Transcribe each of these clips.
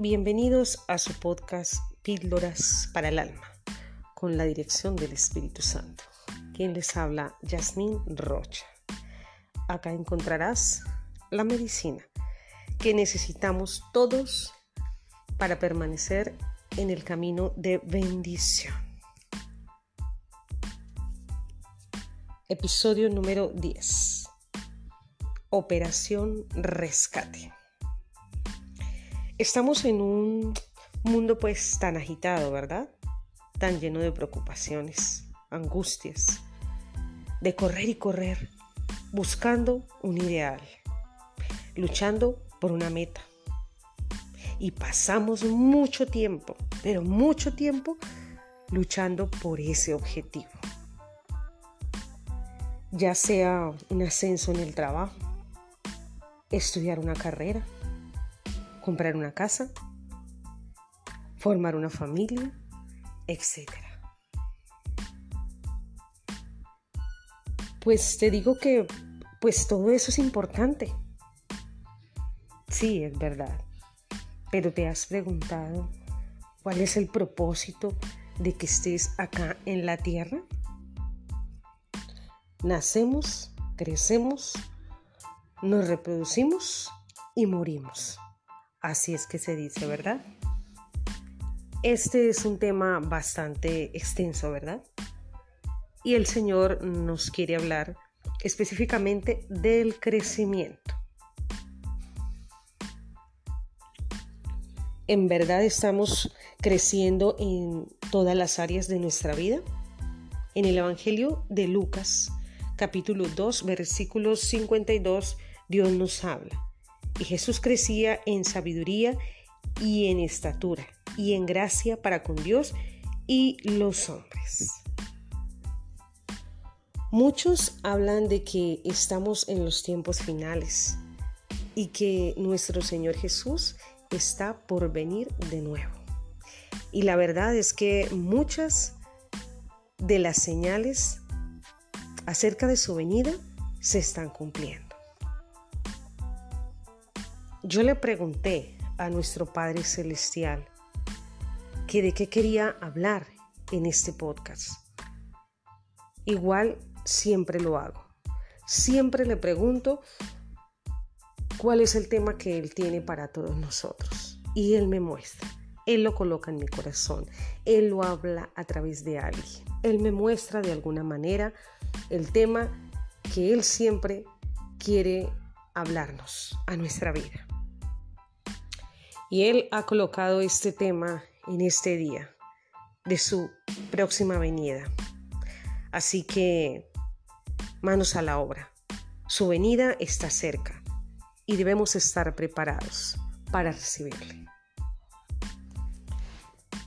Bienvenidos a su podcast Píldoras para el Alma, con la dirección del Espíritu Santo. Quien les habla, Yasmín Rocha. Acá encontrarás la medicina que necesitamos todos para permanecer en el camino de bendición. Episodio número 10. Operación Rescate. Estamos en un mundo pues tan agitado, ¿verdad? Tan lleno de preocupaciones, angustias, de correr y correr, buscando un ideal, luchando por una meta. Y pasamos mucho tiempo, pero mucho tiempo luchando por ese objetivo. Ya sea un ascenso en el trabajo, estudiar una carrera, comprar una casa, formar una familia, etc. Pues te digo que pues todo eso es importante. Sí, es verdad. Pero te has preguntado cuál es el propósito de que estés acá en la tierra. Nacemos, crecemos, nos reproducimos y morimos. Así es que se dice, ¿verdad? Este es un tema bastante extenso, ¿verdad? Y el Señor nos quiere hablar específicamente del crecimiento. ¿En verdad estamos creciendo en todas las áreas de nuestra vida? En el Evangelio de Lucas, capítulo 2, versículos 52, Dios nos habla. Y Jesús crecía en sabiduría y en estatura y en gracia para con Dios y los hombres. Muchos hablan de que estamos en los tiempos finales y que nuestro Señor Jesús está por venir de nuevo. Y la verdad es que muchas de las señales acerca de su venida se están cumpliendo. Yo le pregunté a nuestro Padre Celestial que de qué quería hablar en este podcast. Igual siempre lo hago. Siempre le pregunto cuál es el tema que Él tiene para todos nosotros. Y Él me muestra. Él lo coloca en mi corazón. Él lo habla a través de alguien. Él me muestra de alguna manera el tema que Él siempre quiere hablarnos a nuestra vida. Y Él ha colocado este tema en este día de su próxima venida. Así que manos a la obra. Su venida está cerca y debemos estar preparados para recibirle.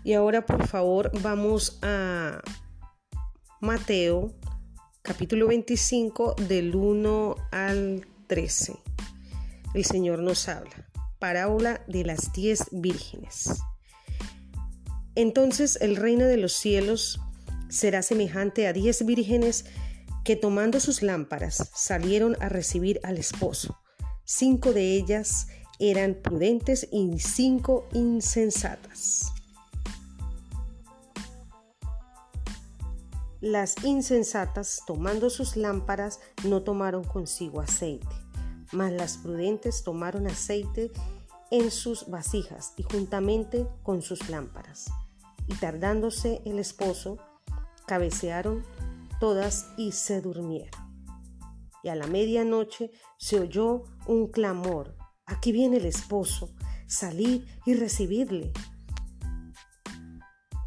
Y ahora por favor vamos a Mateo capítulo 25 del 1 al 13. El Señor nos habla parábola de las diez vírgenes. Entonces el reino de los cielos será semejante a diez vírgenes que tomando sus lámparas salieron a recibir al esposo. Cinco de ellas eran prudentes y cinco insensatas. Las insensatas, tomando sus lámparas, no tomaron consigo aceite mas las prudentes tomaron aceite en sus vasijas y juntamente con sus lámparas. Y tardándose el esposo, cabecearon todas y se durmieron. Y a la medianoche se oyó un clamor, aquí viene el esposo, salid y recibidle.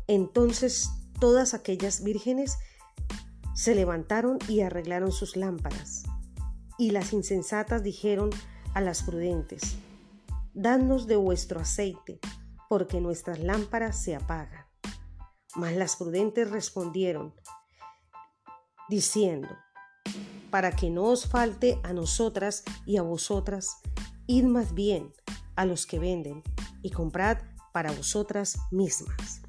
Entonces todas aquellas vírgenes se levantaron y arreglaron sus lámparas. Y las insensatas dijeron a las prudentes, Dadnos de vuestro aceite, porque nuestras lámparas se apagan. Mas las prudentes respondieron, diciendo, para que no os falte a nosotras y a vosotras, id más bien a los que venden y comprad para vosotras mismas.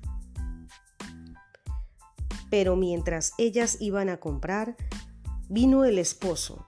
Pero mientras ellas iban a comprar, vino el esposo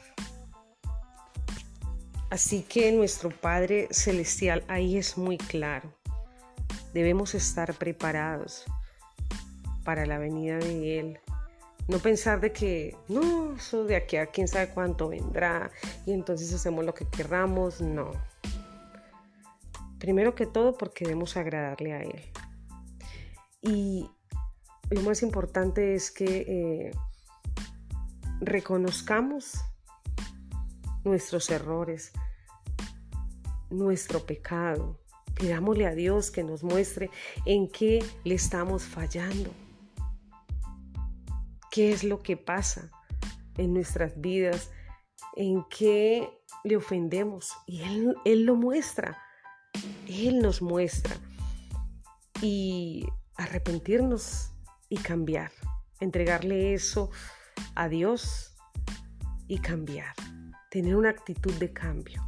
Así que nuestro Padre Celestial ahí es muy claro. Debemos estar preparados para la venida de Él. No pensar de que, no, eso de aquí a quién sabe cuánto vendrá y entonces hacemos lo que querramos. No. Primero que todo porque debemos agradarle a Él. Y lo más importante es que eh, reconozcamos nuestros errores, nuestro pecado. Pidámosle a Dios que nos muestre en qué le estamos fallando. ¿Qué es lo que pasa en nuestras vidas? ¿En qué le ofendemos? Y Él, él lo muestra. Él nos muestra. Y arrepentirnos y cambiar. Entregarle eso a Dios y cambiar tener una actitud de cambio.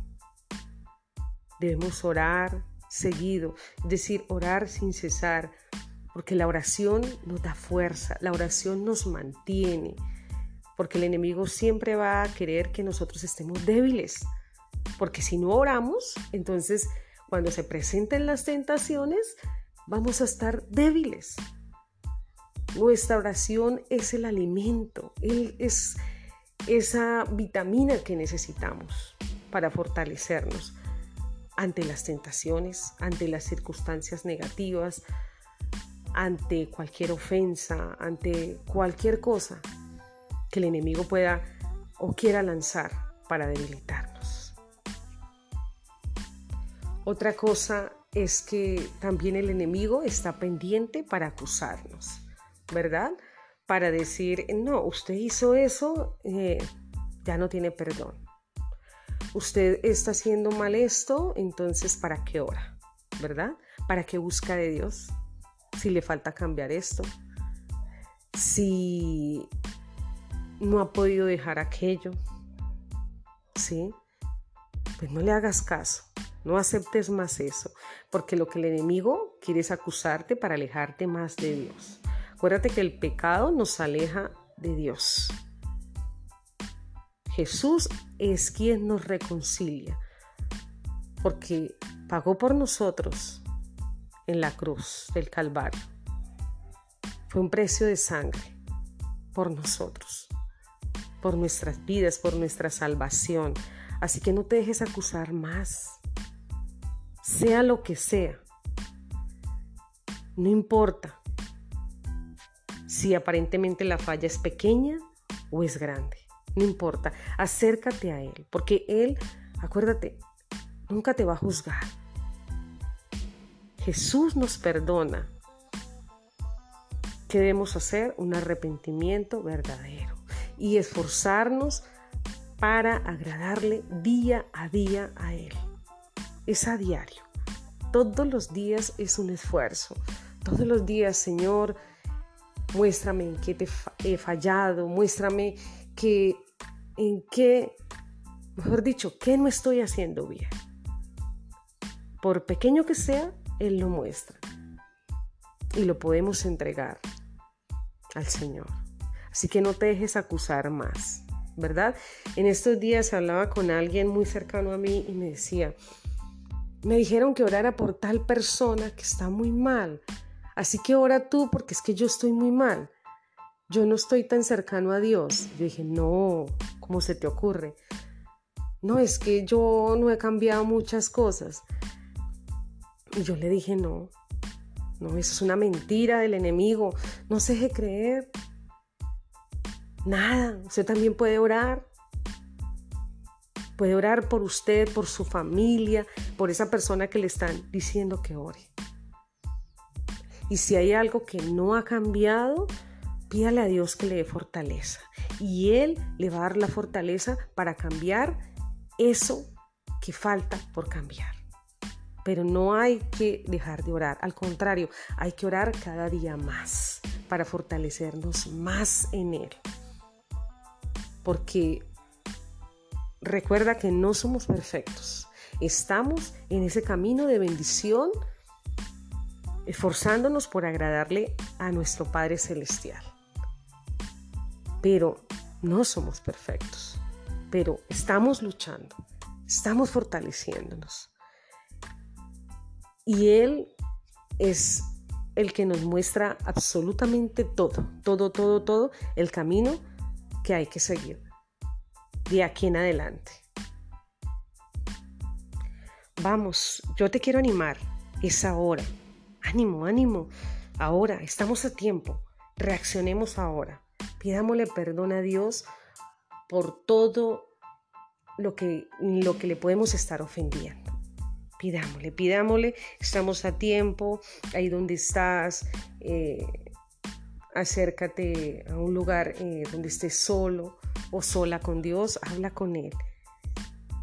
Debemos orar seguido, es decir, orar sin cesar, porque la oración nos da fuerza, la oración nos mantiene, porque el enemigo siempre va a querer que nosotros estemos débiles, porque si no oramos, entonces cuando se presenten las tentaciones, vamos a estar débiles. Nuestra oración es el alimento, Él es esa vitamina que necesitamos para fortalecernos ante las tentaciones, ante las circunstancias negativas, ante cualquier ofensa, ante cualquier cosa que el enemigo pueda o quiera lanzar para debilitarnos. Otra cosa es que también el enemigo está pendiente para acusarnos, ¿verdad? Para decir, no, usted hizo eso, eh, ya no tiene perdón. Usted está haciendo mal esto, entonces ¿para qué ora? ¿Verdad? ¿Para qué busca de Dios? Si le falta cambiar esto. Si no ha podido dejar aquello. ¿Sí? Pues no le hagas caso. No aceptes más eso, porque lo que el enemigo quiere es acusarte para alejarte más de Dios. Acuérdate que el pecado nos aleja de Dios. Jesús es quien nos reconcilia, porque pagó por nosotros en la cruz del Calvario. Fue un precio de sangre por nosotros, por nuestras vidas, por nuestra salvación. Así que no te dejes acusar más, sea lo que sea. No importa si aparentemente la falla es pequeña o es grande. No importa, acércate a Él, porque Él, acuérdate, nunca te va a juzgar. Jesús nos perdona. ¿Qué debemos hacer? Un arrepentimiento verdadero y esforzarnos para agradarle día a día a Él. Es a diario. Todos los días es un esfuerzo. Todos los días, Señor, muéstrame en qué te he fallado, muéstrame que en qué, mejor dicho, qué no estoy haciendo bien. Por pequeño que sea, Él lo muestra y lo podemos entregar al Señor. Así que no te dejes acusar más, ¿verdad? En estos días hablaba con alguien muy cercano a mí y me decía, me dijeron que orara por tal persona que está muy mal, Así que ora tú porque es que yo estoy muy mal. Yo no estoy tan cercano a Dios. Yo dije, no, ¿cómo se te ocurre? No, es que yo no he cambiado muchas cosas. Y yo le dije, no, no, eso es una mentira del enemigo. No se deje creer. Nada, usted también puede orar. Puede orar por usted, por su familia, por esa persona que le están diciendo que ore. Y si hay algo que no ha cambiado, pídale a Dios que le dé fortaleza. Y Él le va a dar la fortaleza para cambiar eso que falta por cambiar. pero no hay que dejar de orar. Al contrario, hay que orar cada día más para fortalecernos más en Él. Porque recuerda que no somos perfectos. Estamos en ese camino de bendición, esforzándonos por agradarle a nuestro Padre Celestial. Pero no somos perfectos. Pero estamos luchando, estamos fortaleciéndonos. Y Él es el que nos muestra absolutamente todo, todo, todo, todo, el camino que hay que seguir de aquí en adelante. Vamos, yo te quiero animar, es ahora. Ánimo, ánimo. Ahora, estamos a tiempo. Reaccionemos ahora. Pidámosle perdón a Dios por todo lo que, lo que le podemos estar ofendiendo pidámosle, pidámosle, estamos a tiempo, ahí donde estás, eh, acércate a un lugar eh, donde estés solo o sola con Dios, habla con Él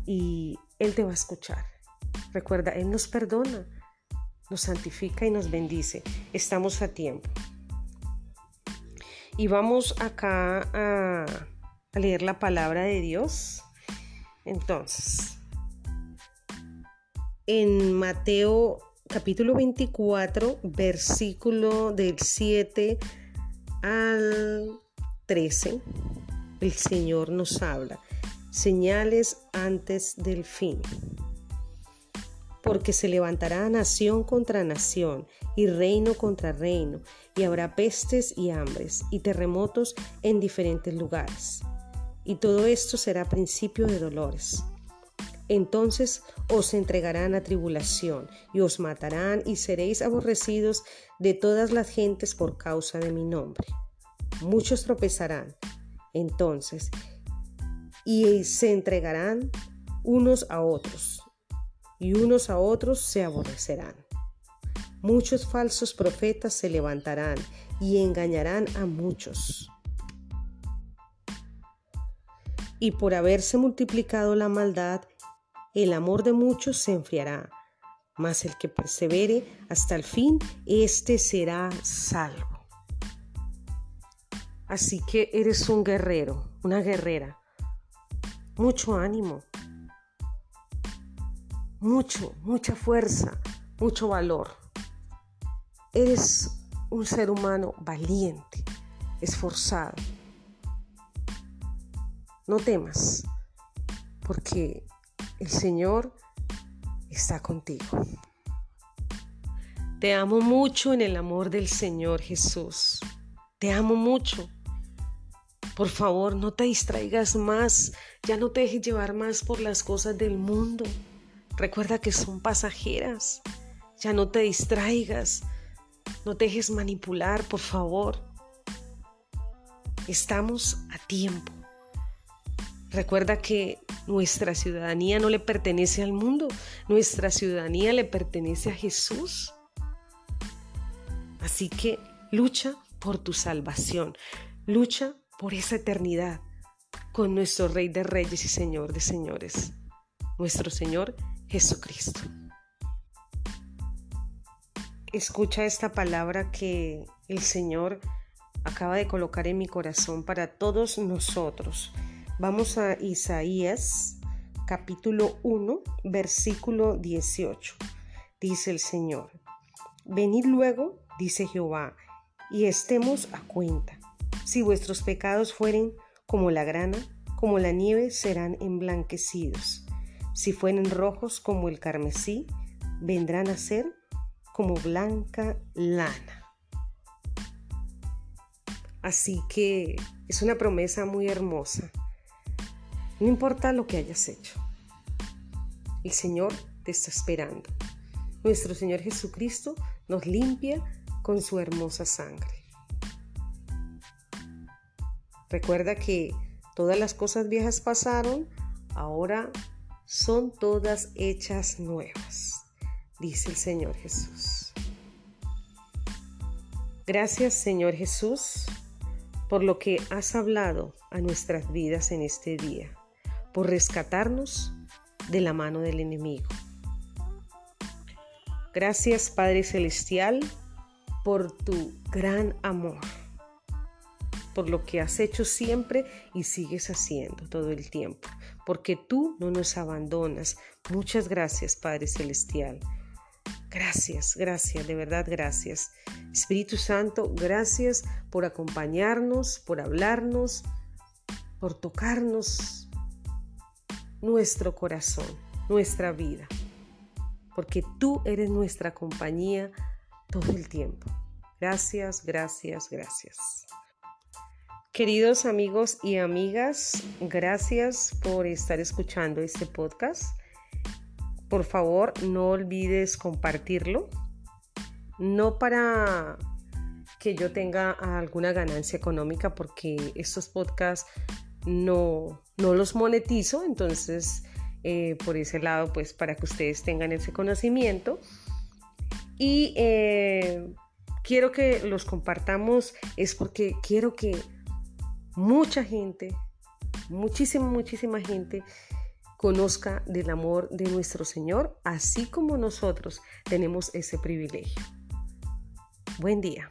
y Él te va a escuchar. Recuerda, Él nos perdona, nos santifica y nos bendice. Estamos a tiempo. Y vamos acá a, leer la palabra de Dios. Entonces, en Mateo capítulo 24, versículo del 7 al 13, el Señor nos habla. Señales antes del fin. Porque se levantará nación contra nación y reino contra reino, y habrá pestes y hambres y terremotos en diferentes lugares. Y todo esto será principio de dolores. Entonces os entregarán a tribulación y os matarán y seréis aborrecidos de todas las gentes por causa de mi nombre. Muchos tropezarán entonces y se entregarán unos a otros y unos a otros se aborrecerán. Muchos falsos profetas se levantarán y engañarán a muchos. Y por haberse multiplicado la maldad, el amor de muchos se enfriará, mas el que persevere hasta el fin, éste será salvo. Así que eres un guerrero, una guerrera. Mucho ánimo, mucho, mucha fuerza, mucho valor. Eres un ser humano valiente, esforzado. No temas, porque el Señor está contigo. Te amo mucho en el amor del Señor Jesús. Te amo mucho. Por favor, no te distraigas más. Ya no te dejes llevar más por las cosas del mundo. Recuerda que son pasajeras. Ya no te distraigas. No te dejes manipular, por favor. Estamos a tiempo. Recuerda que nuestra ciudadanía no le pertenece al mundo, nuestra ciudadanía le pertenece a Jesús. Así que lucha por tu salvación, lucha por esa eternidad con nuestro Rey de Reyes y Señor de Señores, nuestro Señor Jesucristo. Escucha esta palabra que el Señor acaba de colocar en mi corazón para todos nosotros Vamos a Isaías capítulo 1, versículo 18. Dice el Señor, venid luego, dice Jehová, y estemos a cuenta. Si vuestros pecados fueren como la grana, como la nieve, serán emblanquecidos. Si fueren rojos como el carmesí, vendrán a ser como blanca lana. Así que es una promesa muy hermosa no importa lo que hayas hecho. El Señor te está esperando. Nuestro Señor Jesucristo nos limpia con su hermosa sangre. Recuerda que todas las cosas viejas pasaron, ahora son todas hechas nuevas, dice el Señor Jesús. Gracias Señor Jesús por lo que has hablado a nuestras vidas en este día por rescatarnos de la mano del enemigo. Gracias Padre Celestial por tu gran amor, por lo que has hecho siempre y sigues haciendo todo el tiempo, porque tú no nos abandonas. Muchas gracias Padre Celestial. Gracias, gracias, de verdad gracias. Espíritu Santo, gracias por acompañarnos, por hablarnos, por tocarnos nuestro corazón, nuestra vida porque tú eres nuestra compañía todo el tiempo. Gracias, gracias, gracias. Queridos amigos y amigas, gracias por estar escuchando este podcast. Por favor, no olvides compartirlo. No para que yo tenga alguna ganancia económica, porque estos podcasts no, no los monetizo, entonces eh, por ese lado, pues para que ustedes tengan ese conocimiento. Y eh, quiero que los compartamos, es porque quiero que mucha gente, muchísima, muchísima gente conozca del amor de nuestro Señor, así como nosotros tenemos ese privilegio. Buen día.